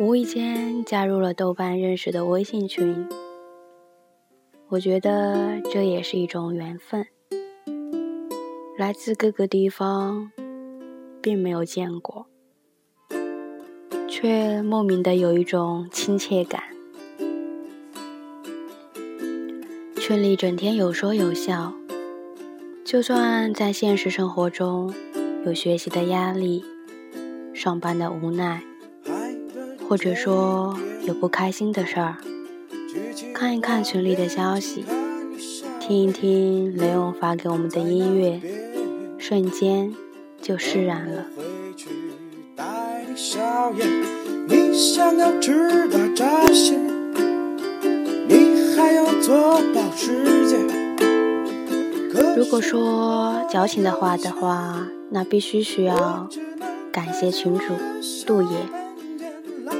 无意间加入了豆瓣认识的微信群，我觉得这也是一种缘分。来自各个地方，并没有见过，却莫名的有一种亲切感。群里整天有说有笑，就算在现实生活中有学习的压力、上班的无奈，或者说有不开心的事儿，看一看群里的消息，听一听雷勇发给我们的音乐，瞬间就释然了。如果说矫情的话的话，那必须需要感谢群主杜爷，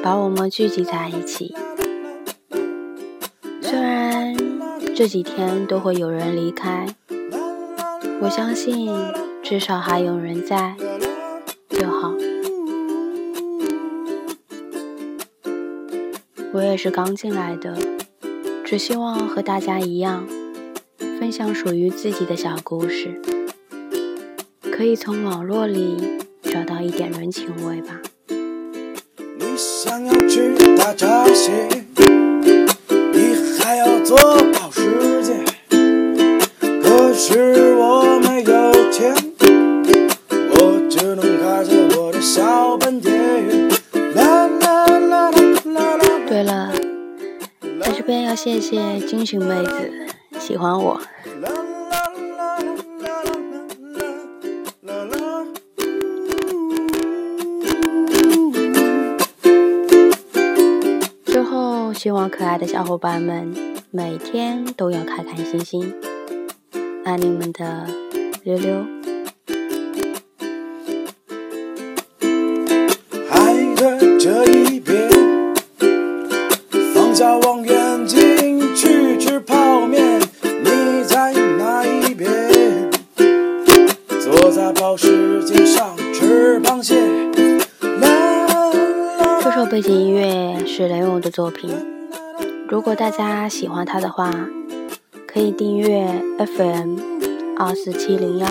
把我们聚集在一起。虽然这几天都会有人离开，我相信至少还有人在就好。我也是刚进来的。只希望和大家一样，分享属于自己的小故事，可以从网络里找到一点人情味吧。想要知道这些，你还要做到世界。可是我没有钱，我只能开着我的小本店。啦啦啦啦啦啦。对了。在这边要谢谢金寻妹子喜欢我。希望可爱的小伙伴们每天都要开开心心，爱你们的溜溜。海的这一边，放下望远。这首背景音乐是雷勇的作品，如果大家喜欢他的话，可以订阅 FM 二四七零幺。